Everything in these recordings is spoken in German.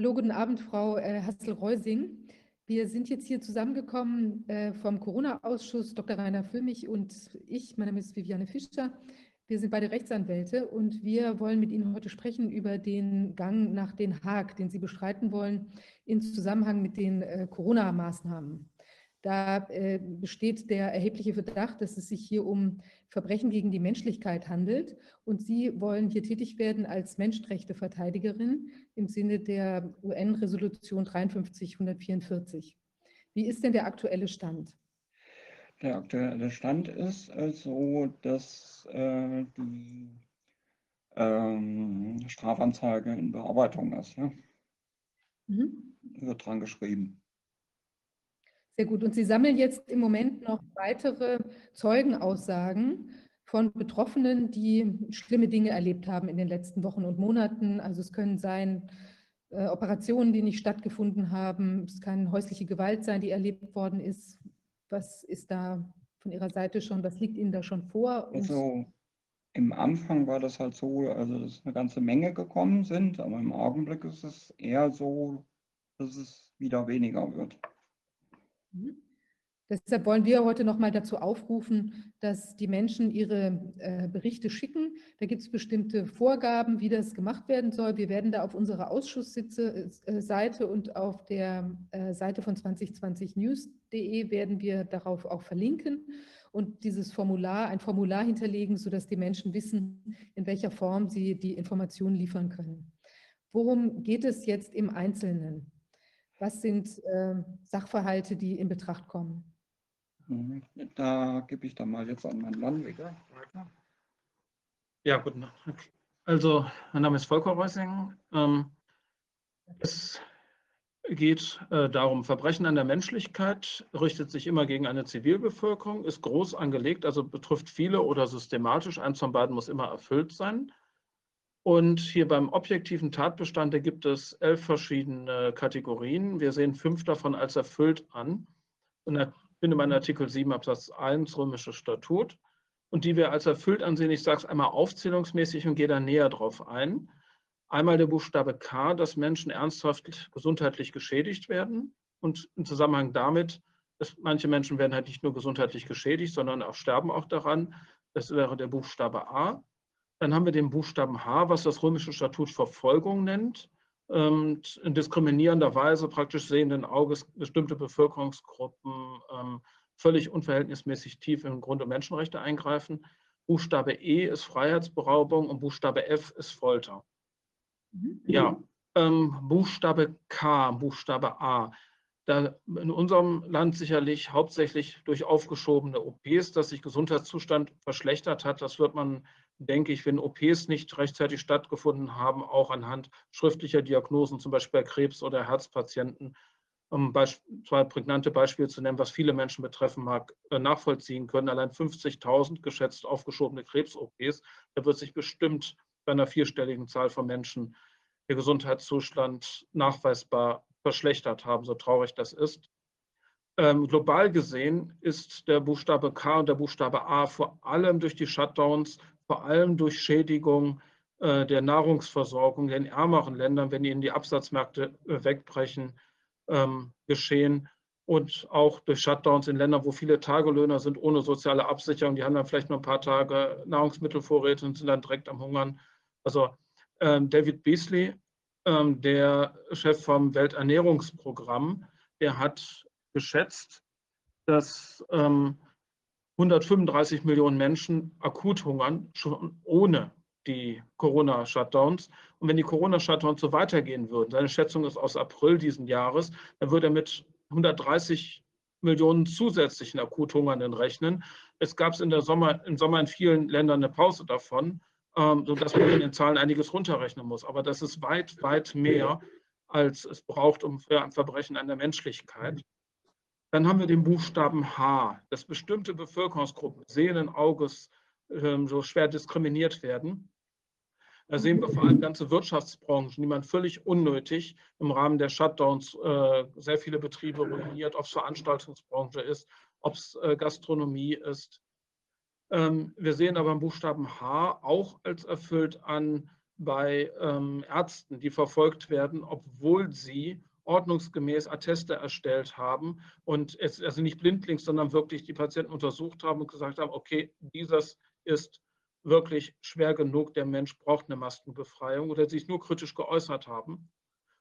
Hallo, guten Abend, Frau äh, Hassel-Reusing. Wir sind jetzt hier zusammengekommen äh, vom Corona-Ausschuss, Dr. Rainer Füllmich und ich. Mein Name ist Viviane Fischer. Wir sind beide Rechtsanwälte und wir wollen mit Ihnen heute sprechen über den Gang nach Den Haag, den Sie bestreiten wollen, in Zusammenhang mit den äh, Corona-Maßnahmen. Da äh, besteht der erhebliche Verdacht, dass es sich hier um Verbrechen gegen die Menschlichkeit handelt. Und Sie wollen hier tätig werden als Menschenrechteverteidigerin im Sinne der UN-Resolution 5344. Wie ist denn der aktuelle Stand? Der aktuelle Stand ist also, dass äh, die ähm, Strafanzeige in Bearbeitung ist. Ja? Mhm. Wird dran geschrieben. Sehr gut. Und Sie sammeln jetzt im Moment noch weitere Zeugenaussagen von Betroffenen, die schlimme Dinge erlebt haben in den letzten Wochen und Monaten. Also es können sein äh, Operationen, die nicht stattgefunden haben. Es kann häusliche Gewalt sein, die erlebt worden ist. Was ist da von Ihrer Seite schon, was liegt Ihnen da schon vor? also im Anfang war das halt so, also dass eine ganze Menge gekommen sind, aber im Augenblick ist es eher so, dass es wieder weniger wird. Mhm. Deshalb wollen wir heute noch mal dazu aufrufen, dass die Menschen ihre äh, Berichte schicken. Da gibt es bestimmte Vorgaben, wie das gemacht werden soll. Wir werden da auf unserer Ausschussseite äh, und auf der äh, Seite von 2020news.de werden wir darauf auch verlinken und dieses Formular, ein Formular hinterlegen, sodass die Menschen wissen, in welcher Form sie die Informationen liefern können. Worum geht es jetzt im Einzelnen? Was sind äh, Sachverhalte, die in Betracht kommen? Mhm. Da gebe ich dann mal jetzt an meinen Landweger weiter. Ja, guten Tag. Also, mein Name ist Volker Reusing. Ähm, es geht äh, darum, Verbrechen an der Menschlichkeit richtet sich immer gegen eine Zivilbevölkerung, ist groß angelegt, also betrifft viele oder systematisch. Eins von beiden muss immer erfüllt sein. Und hier beim objektiven Tatbestand gibt es elf verschiedene Kategorien. Wir sehen fünf davon als erfüllt an. Und da finde man Artikel 7 Absatz 1 römisches Statut. Und die wir als erfüllt ansehen, ich sage es einmal aufzählungsmäßig und gehe da näher drauf ein. Einmal der Buchstabe K, dass Menschen ernsthaft gesundheitlich geschädigt werden. Und im Zusammenhang damit, dass manche Menschen werden halt nicht nur gesundheitlich geschädigt, sondern auch sterben auch daran. Das wäre der Buchstabe A. Dann haben wir den Buchstaben H, was das römische Statut Verfolgung nennt. Und in diskriminierender Weise praktisch sehenden Auges bestimmte Bevölkerungsgruppen ähm, völlig unverhältnismäßig tief in Grund- und Menschenrechte eingreifen. Buchstabe E ist Freiheitsberaubung und Buchstabe F ist Folter. Mhm. Ja, ähm, Buchstabe K, Buchstabe A. Da in unserem Land sicherlich hauptsächlich durch aufgeschobene OPs, dass sich Gesundheitszustand verschlechtert hat. Das wird man denke ich, wenn OPs nicht rechtzeitig stattgefunden haben, auch anhand schriftlicher Diagnosen, zum Beispiel bei Krebs- oder Herzpatienten, um zwei prägnante Beispiele zu nennen, was viele Menschen betreffen mag, äh, nachvollziehen können. Allein 50.000 geschätzt aufgeschobene Krebs-OPs, da wird sich bestimmt bei einer vierstelligen Zahl von Menschen der Gesundheitszustand nachweisbar verschlechtert haben, so traurig das ist. Ähm, global gesehen ist der Buchstabe K und der Buchstabe A vor allem durch die Shutdowns vor allem durch Schädigung äh, der Nahrungsversorgung in ärmeren Ländern, wenn ihnen die Absatzmärkte äh, wegbrechen, ähm, geschehen und auch durch Shutdowns in Ländern, wo viele Tagelöhner sind ohne soziale Absicherung. Die haben dann vielleicht nur ein paar Tage Nahrungsmittelvorräte und sind dann direkt am Hungern. Also ähm, David Beasley, ähm, der Chef vom Welternährungsprogramm, der hat geschätzt, dass ähm, 135 Millionen Menschen akut hungern, schon ohne die Corona-Shutdowns. Und wenn die Corona-Shutdowns so weitergehen würden, seine Schätzung ist aus April diesen Jahres, dann würde er mit 130 Millionen zusätzlichen akut Hungernden rechnen. Es gab der Sommer, im Sommer in vielen Ländern eine Pause davon, ähm, sodass man in den Zahlen einiges runterrechnen muss. Aber das ist weit, weit mehr, als es braucht, um für ein Verbrechen an der Menschlichkeit. Dann haben wir den Buchstaben H, dass bestimmte Bevölkerungsgruppen sehenden Auges äh, so schwer diskriminiert werden. Da sehen wir vor allem ganze Wirtschaftsbranchen, die man völlig unnötig im Rahmen der Shutdowns äh, sehr viele Betriebe ruiniert, ob es Veranstaltungsbranche ist, ob es äh, Gastronomie ist. Ähm, wir sehen aber im Buchstaben H auch als erfüllt an bei ähm, Ärzten, die verfolgt werden, obwohl sie ordnungsgemäß Atteste erstellt haben und es also nicht blindlings, sondern wirklich die Patienten untersucht haben und gesagt haben, okay, dieses ist wirklich schwer genug, der Mensch braucht eine Maskenbefreiung oder sich nur kritisch geäußert haben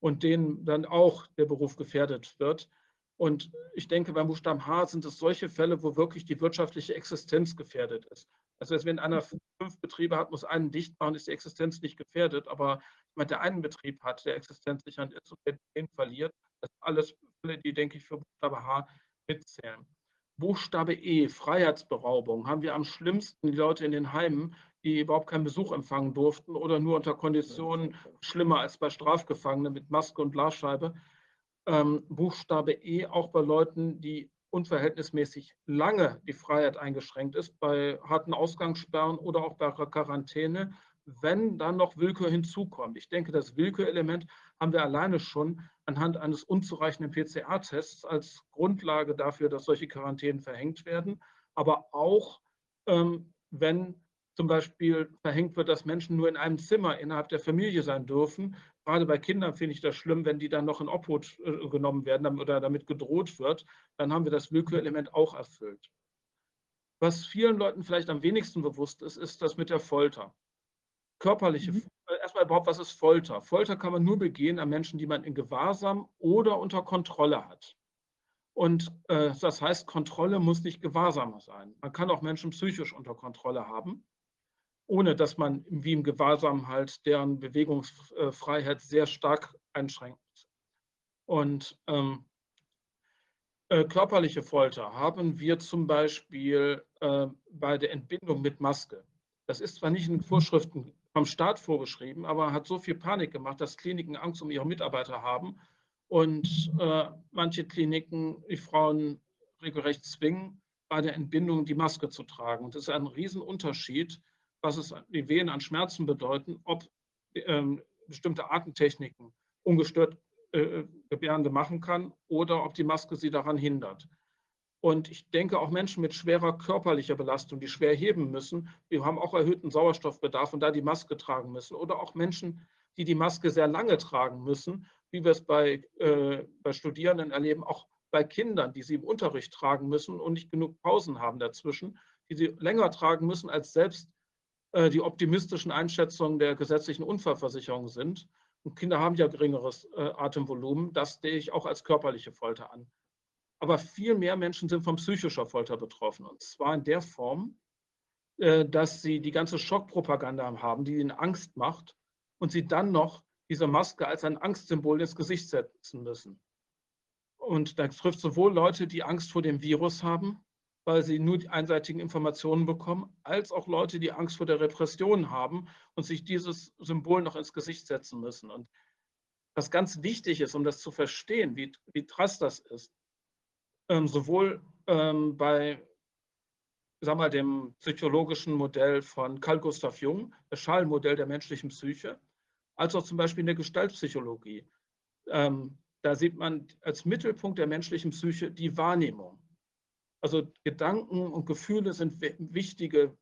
und denen dann auch der Beruf gefährdet wird. Und ich denke, beim Buchstaben H sind es solche Fälle, wo wirklich die wirtschaftliche Existenz gefährdet ist. Also wenn einer fünf Betriebe hat, muss einen dicht machen, ist die Existenz nicht gefährdet. Aber jemand, der einen Betrieb hat, der existenzsichernd ist und den verliert, das sind alles Fälle, die, denke ich, für Buchstabe H mitzählen. Buchstabe E, Freiheitsberaubung, haben wir am schlimmsten die Leute in den Heimen, die überhaupt keinen Besuch empfangen durften oder nur unter Konditionen schlimmer als bei Strafgefangenen mit Maske und Glasscheibe. Ähm, Buchstabe E auch bei Leuten, die unverhältnismäßig lange die Freiheit eingeschränkt ist, bei harten Ausgangssperren oder auch bei Quarantäne, wenn dann noch Willkür hinzukommt. Ich denke, das Willkürelement haben wir alleine schon anhand eines unzureichenden PCR-Tests als Grundlage dafür, dass solche Quarantänen verhängt werden, aber auch ähm, wenn zum Beispiel verhängt wird, dass Menschen nur in einem Zimmer innerhalb der Familie sein dürfen. Gerade bei Kindern finde ich das schlimm, wenn die dann noch in Obhut äh, genommen werden oder damit gedroht wird. Dann haben wir das Willkürelement auch erfüllt. Was vielen Leuten vielleicht am wenigsten bewusst ist, ist das mit der Folter. Körperliche, mhm. Erstmal überhaupt, was ist Folter? Folter kann man nur begehen an Menschen, die man in Gewahrsam oder unter Kontrolle hat. Und äh, das heißt, Kontrolle muss nicht Gewahrsam sein. Man kann auch Menschen psychisch unter Kontrolle haben ohne dass man wie im Gewahrsam halt deren Bewegungsfreiheit sehr stark einschränkt. Und ähm, äh, körperliche Folter haben wir zum Beispiel äh, bei der Entbindung mit Maske. Das ist zwar nicht in Vorschriften vom Staat vorgeschrieben, aber hat so viel Panik gemacht, dass Kliniken Angst um ihre Mitarbeiter haben und äh, manche Kliniken die Frauen regelrecht zwingen, bei der Entbindung die Maske zu tragen. Und das ist ein Riesenunterschied, was es die Wehen an Schmerzen bedeuten, ob ähm, bestimmte Atemtechniken ungestört äh, Gebärende machen kann oder ob die Maske sie daran hindert. Und ich denke, auch Menschen mit schwerer körperlicher Belastung, die schwer heben müssen, die haben auch erhöhten Sauerstoffbedarf und da die Maske tragen müssen. Oder auch Menschen, die die Maske sehr lange tragen müssen, wie wir es bei, äh, bei Studierenden erleben, auch bei Kindern, die sie im Unterricht tragen müssen und nicht genug Pausen haben dazwischen, die sie länger tragen müssen, als selbst äh, die optimistischen Einschätzungen der gesetzlichen Unfallversicherung sind. Und Kinder haben ja geringeres äh, Atemvolumen. Das sehe ich auch als körperliche Folter an. Aber viel mehr Menschen sind von psychischer Folter betroffen. Und zwar in der Form, äh, dass sie die ganze Schockpropaganda haben, die ihnen Angst macht und sie dann noch diese Maske als ein Angstsymbol ins Gesicht setzen müssen. Und das trifft sowohl Leute, die Angst vor dem Virus haben, weil sie nur die einseitigen Informationen bekommen, als auch Leute, die Angst vor der Repression haben und sich dieses Symbol noch ins Gesicht setzen müssen. Und was ganz wichtig ist, um das zu verstehen, wie, wie krass das ist, ähm, sowohl ähm, bei sag mal, dem psychologischen Modell von Carl Gustav Jung, das Schallmodell der menschlichen Psyche, als auch zum Beispiel in der Gestaltpsychologie. Ähm, da sieht man als Mittelpunkt der menschlichen Psyche die Wahrnehmung. Also Gedanken und Gefühle sind wichtige,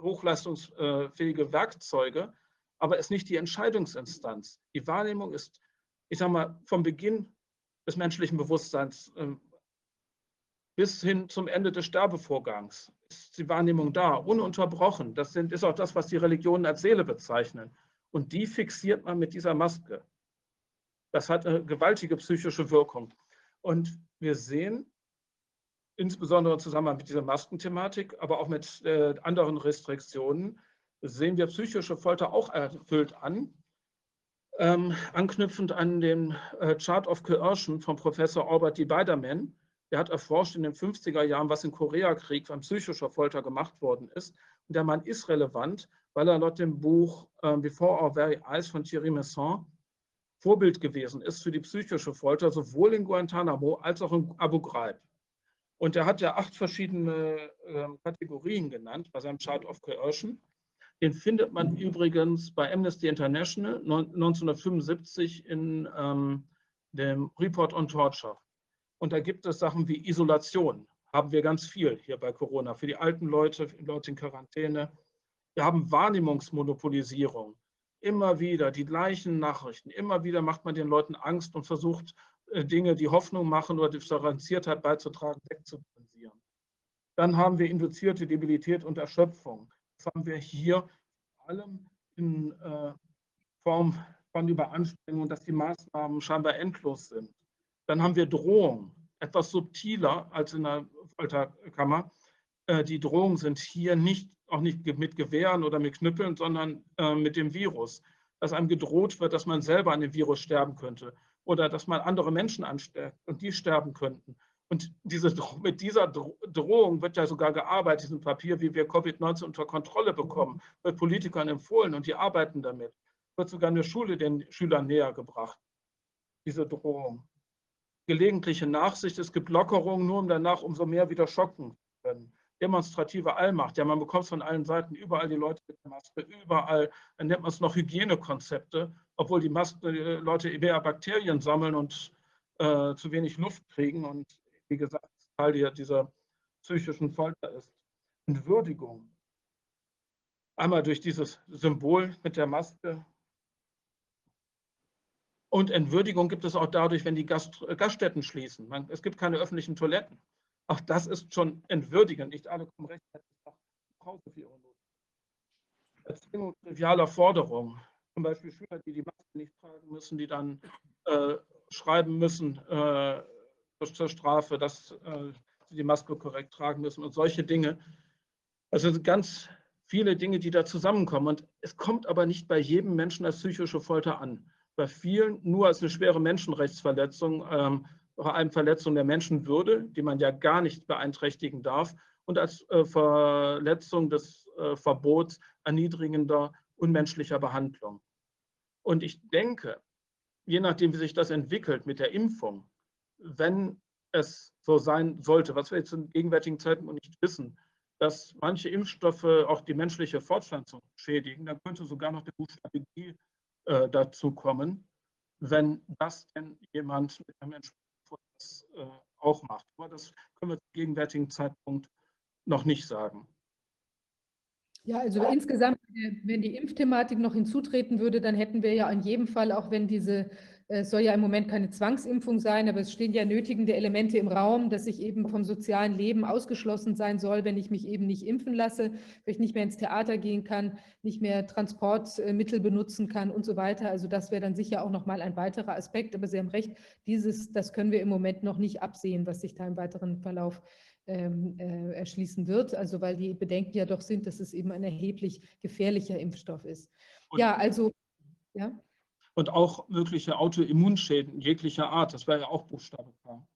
hochleistungsfähige Werkzeuge, aber ist nicht die Entscheidungsinstanz. Die Wahrnehmung ist, ich sage mal, vom Beginn des menschlichen Bewusstseins ähm, bis hin zum Ende des Sterbevorgangs ist die Wahrnehmung da, ununterbrochen. Das sind, ist auch das, was die Religionen als Seele bezeichnen. Und die fixiert man mit dieser Maske. Das hat eine gewaltige psychische Wirkung. Und wir sehen, insbesondere im Zusammenhang mit dieser Maskenthematik, aber auch mit äh, anderen Restriktionen, sehen wir psychische Folter auch erfüllt an. Ähm, anknüpfend an den äh, Chart of Coercion von Professor Albert D. Biderman, der hat erforscht in den 50er Jahren, was im Koreakrieg an psychischer Folter gemacht worden ist. Und der Mann ist relevant, weil er laut dem Buch äh, Before Our Very Eyes von Thierry Messon Vorbild gewesen ist für die psychische Folter, sowohl in Guantanamo als auch in Abu Ghraib. Und er hat ja acht verschiedene äh, Kategorien genannt bei seinem Chart of Coercion. Den findet man übrigens bei Amnesty International 1975 in ähm, dem Report on Torture. Und da gibt es Sachen wie Isolation, haben wir ganz viel hier bei Corona, für die alten Leute, Leute in Quarantäne. Wir haben Wahrnehmungsmonopolisierung. immer wieder die gleichen Nachrichten. Immer wieder macht man den Leuten Angst und versucht, äh, Dinge, die Hoffnung machen oder Differenziertheit beizutragen, wegzuzensieren. Dann haben wir induzierte Debilität und Erschöpfung. Das haben wir hier vor allem in äh, Form von Überanstrengung, dass die Maßnahmen scheinbar endlos sind. Dann haben wir Drohung, etwas subtiler als in der Folterkammer. Äh, die Drohungen sind hier nicht, auch nicht mit Gewehren oder mit Knüppeln, sondern äh, mit dem Virus. Dass einem gedroht wird, dass man selber an dem Virus sterben könnte oder dass man andere Menschen ansteckt und die sterben könnten. Und diese, mit dieser Drohung wird ja sogar gearbeitet, diesem Papier, wie wir Covid-19 unter Kontrolle bekommen, wird Politikern empfohlen und die arbeiten damit. Wird sogar eine Schule den Schülern näher gebracht, diese Drohung. Gelegentliche Nachsicht, es gibt Lockerungen, nur um danach umso mehr wieder schocken zu können. Demonstrative Allmacht, ja, man bekommt es von allen Seiten, überall die Leute mit der Maske, überall, dann nennt man es noch Hygienekonzepte, obwohl die Maske, äh, Leute mehr Bakterien sammeln und äh, zu wenig Luft kriegen und wie gesagt, Teil dieser psychischen Folter ist. Entwürdigung. Einmal durch dieses Symbol mit der Maske. Und Entwürdigung gibt es auch dadurch, wenn die Gast, äh, Gaststätten schließen. Man, es gibt keine öffentlichen Toiletten. Auch das ist schon entwürdigend. Nicht alle kommen rechtzeitig nach Hause für ihre Not. Erzwingung trivialer Forderungen. Zum Beispiel Schüler, die die Maske nicht tragen müssen, die dann äh, schreiben müssen, äh, zur Strafe, dass äh, sie die Maske korrekt tragen müssen und solche Dinge. Also ganz viele Dinge, die da zusammenkommen. Und es kommt aber nicht bei jedem Menschen als psychische Folter an. Bei vielen nur als eine schwere Menschenrechtsverletzung, ähm, vor allem Verletzung der Menschenwürde, die man ja gar nicht beeinträchtigen darf, und als äh, Verletzung des äh, Verbots erniedrigender, unmenschlicher Behandlung. Und ich denke, je nachdem, wie sich das entwickelt mit der Impfung, wenn es so sein sollte, was wir jetzt in gegenwärtigen Zeiten noch nicht wissen, dass manche Impfstoffe auch die menschliche Fortpflanzung schädigen, dann könnte sogar noch der Buchstabe G äh, dazu kommen, wenn das denn jemand mit einem Entsprechendes äh, auch macht. Aber das können wir zum gegenwärtigen Zeitpunkt noch nicht sagen. Ja, also insgesamt, wenn die Impfthematik noch hinzutreten würde, dann hätten wir ja in jedem Fall, auch wenn diese es soll ja im Moment keine Zwangsimpfung sein, aber es stehen ja nötigende Elemente im Raum, dass ich eben vom sozialen Leben ausgeschlossen sein soll, wenn ich mich eben nicht impfen lasse, wenn ich nicht mehr ins Theater gehen kann, nicht mehr Transportmittel benutzen kann und so weiter. Also das wäre dann sicher auch nochmal ein weiterer Aspekt. Aber Sie haben recht, dieses, das können wir im Moment noch nicht absehen, was sich da im weiteren Verlauf ähm, äh, erschließen wird. Also weil die Bedenken ja doch sind, dass es eben ein erheblich gefährlicher Impfstoff ist. Und ja, also ja und auch mögliche Autoimmunschäden jeglicher Art. Das wäre ja auch Buchstabe K.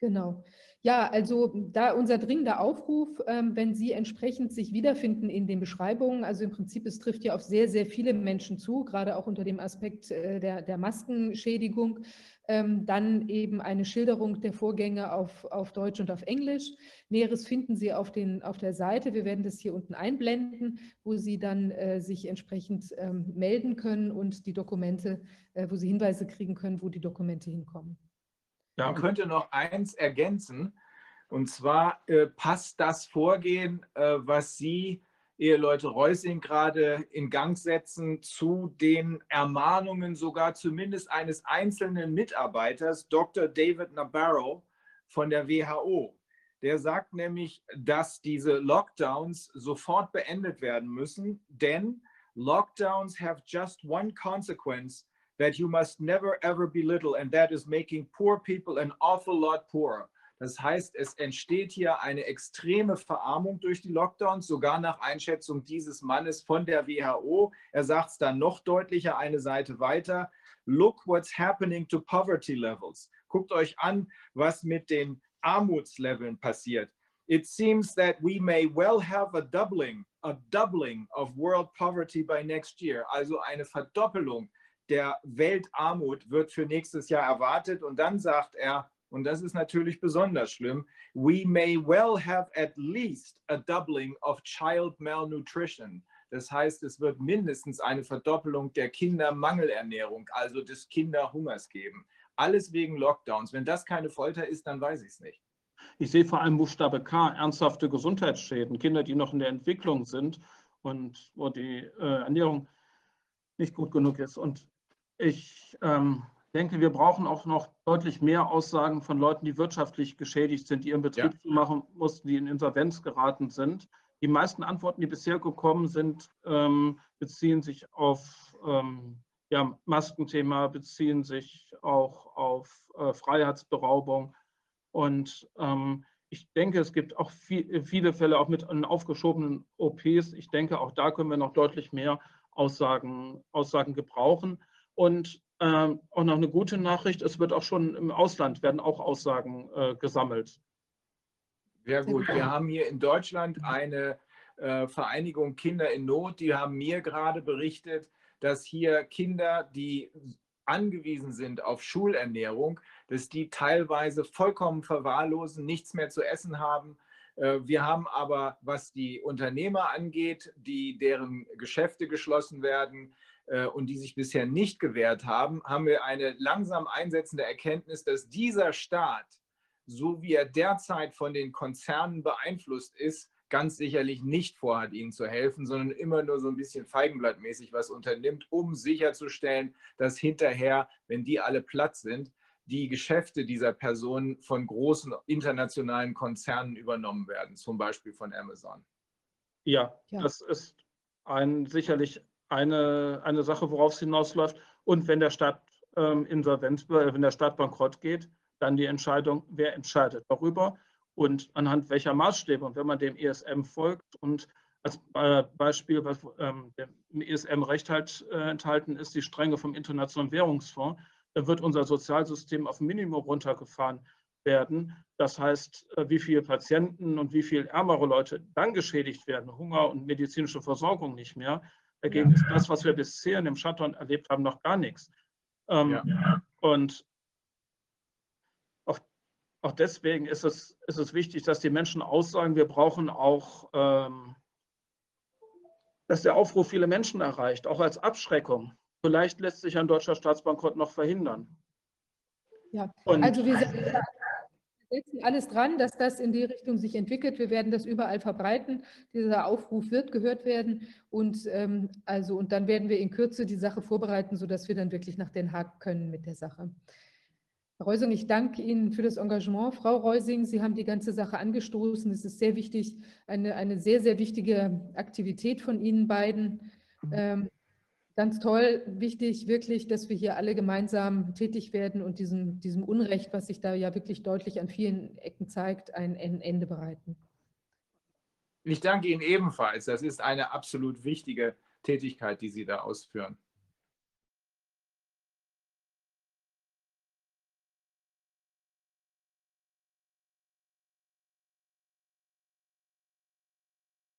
Genau. Ja, also da unser dringender Aufruf, ähm, wenn Sie entsprechend sich wiederfinden in den Beschreibungen, also im Prinzip, es trifft ja auf sehr, sehr viele Menschen zu, gerade auch unter dem Aspekt äh, der, der Maskenschädigung, dann eben eine Schilderung der Vorgänge auf, auf Deutsch und auf Englisch. Näheres finden Sie auf, den, auf der Seite. Wir werden das hier unten einblenden, wo Sie dann äh, sich entsprechend ähm, melden können und die Dokumente, äh, wo Sie Hinweise kriegen können, wo die Dokumente hinkommen. Ja, man könnte noch eins ergänzen. Und zwar äh, passt das Vorgehen, äh, was Sie, Eheleute Reusing, gerade in Gang setzen, zu den Ermahnungen sogar zumindest eines einzelnen Mitarbeiters, Dr. David Nabarro von der WHO. Der sagt nämlich, dass diese Lockdowns sofort beendet werden müssen, denn Lockdowns have just one consequence that you must never ever belittle, and that is making poor people an awful lot poorer. Das heißt, es entsteht hier eine extreme Verarmung durch die Lockdowns, sogar nach Einschätzung dieses Mannes von der WHO. Er sagt es dann noch deutlicher eine Seite weiter. Look what's happening to poverty levels. Guckt euch an, was mit den Armutsleveln passiert. It seems that we may well have a doubling, a doubling of world poverty by next year. Also eine Verdoppelung der Weltarmut wird für nächstes Jahr erwartet. Und dann sagt er, und das ist natürlich besonders schlimm, we may well have at least a doubling of child malnutrition. Das heißt, es wird mindestens eine Verdoppelung der Kindermangelernährung, also des Kinderhungers geben. Alles wegen Lockdowns. Wenn das keine Folter ist, dann weiß ich es nicht. Ich sehe vor allem Buchstabe K, ernsthafte Gesundheitsschäden, Kinder, die noch in der Entwicklung sind und wo die äh, Ernährung nicht gut genug ist. Und ich ähm, denke, wir brauchen auch noch deutlich mehr Aussagen von Leuten, die wirtschaftlich geschädigt sind, die ihren Betrieb ja. zumachen mussten, die in Insolvenz geraten sind. Die meisten Antworten, die bisher gekommen sind, ähm, beziehen sich auf ähm, ja, Maskenthema, beziehen sich auch auf äh, Freiheitsberaubung. Und ähm, ich denke, es gibt auch viel, viele Fälle auch mit aufgeschobenen OPs. Ich denke, auch da können wir noch deutlich mehr Aussagen, Aussagen gebrauchen. Und ähm, auch noch eine gute Nachricht, es wird auch schon im Ausland, werden auch Aussagen äh, gesammelt. Sehr gut. Wir haben hier in Deutschland eine äh, Vereinigung Kinder in Not, die haben mir gerade berichtet, dass hier Kinder, die angewiesen sind auf Schulernährung, dass die teilweise vollkommen verwahrlosen, nichts mehr zu essen haben. Äh, wir haben aber, was die Unternehmer angeht, die deren Geschäfte geschlossen werden, und die sich bisher nicht gewehrt haben, haben wir eine langsam einsetzende Erkenntnis, dass dieser Staat, so wie er derzeit von den Konzernen beeinflusst ist, ganz sicherlich nicht vorhat, ihnen zu helfen, sondern immer nur so ein bisschen feigenblattmäßig was unternimmt, um sicherzustellen, dass hinterher, wenn die alle platt sind, die Geschäfte dieser Personen von großen internationalen Konzernen übernommen werden, zum Beispiel von Amazon. Ja, ja. das ist ein sicherlich eine, eine Sache, worauf es hinausläuft. Und wenn der Staat ähm, insolvent, äh, wenn der Staat bankrott geht, dann die Entscheidung, wer entscheidet darüber und anhand welcher Maßstäbe. Und wenn man dem ESM folgt und als äh, Beispiel, was ähm, im ESM-Recht halt äh, enthalten ist, die Strenge vom Internationalen Währungsfonds, dann wird unser Sozialsystem auf Minimum runtergefahren werden. Das heißt, äh, wie viele Patienten und wie viele ärmere Leute dann geschädigt werden, Hunger und medizinische Versorgung nicht mehr, Dagegen ja. ist das, was wir bisher in dem Shutdown erlebt haben, noch gar nichts. Ähm, ja. Und auch, auch deswegen ist es, ist es wichtig, dass die Menschen aussagen, wir brauchen auch, ähm, dass der Aufruf viele Menschen erreicht, auch als Abschreckung. Vielleicht lässt sich ein deutscher Staatsbankrott noch verhindern. Ja, Und, also wir sind setzen alles dran, dass das in die Richtung sich entwickelt. Wir werden das überall verbreiten. Dieser Aufruf wird gehört werden. Und, ähm, also, und dann werden wir in Kürze die Sache vorbereiten, sodass wir dann wirklich nach Den Haag können mit der Sache. Herr Reusing, ich danke Ihnen für das Engagement. Frau Reusing, Sie haben die ganze Sache angestoßen. Es ist sehr wichtig, eine, eine sehr, sehr wichtige Aktivität von Ihnen beiden. Mhm. Ähm, ganz toll, wichtig wirklich, dass wir hier alle gemeinsam tätig werden und diesem, diesem Unrecht, was sich da ja wirklich deutlich an vielen Ecken zeigt, ein Ende bereiten. Ich danke Ihnen ebenfalls. Das ist eine absolut wichtige Tätigkeit, die Sie da ausführen.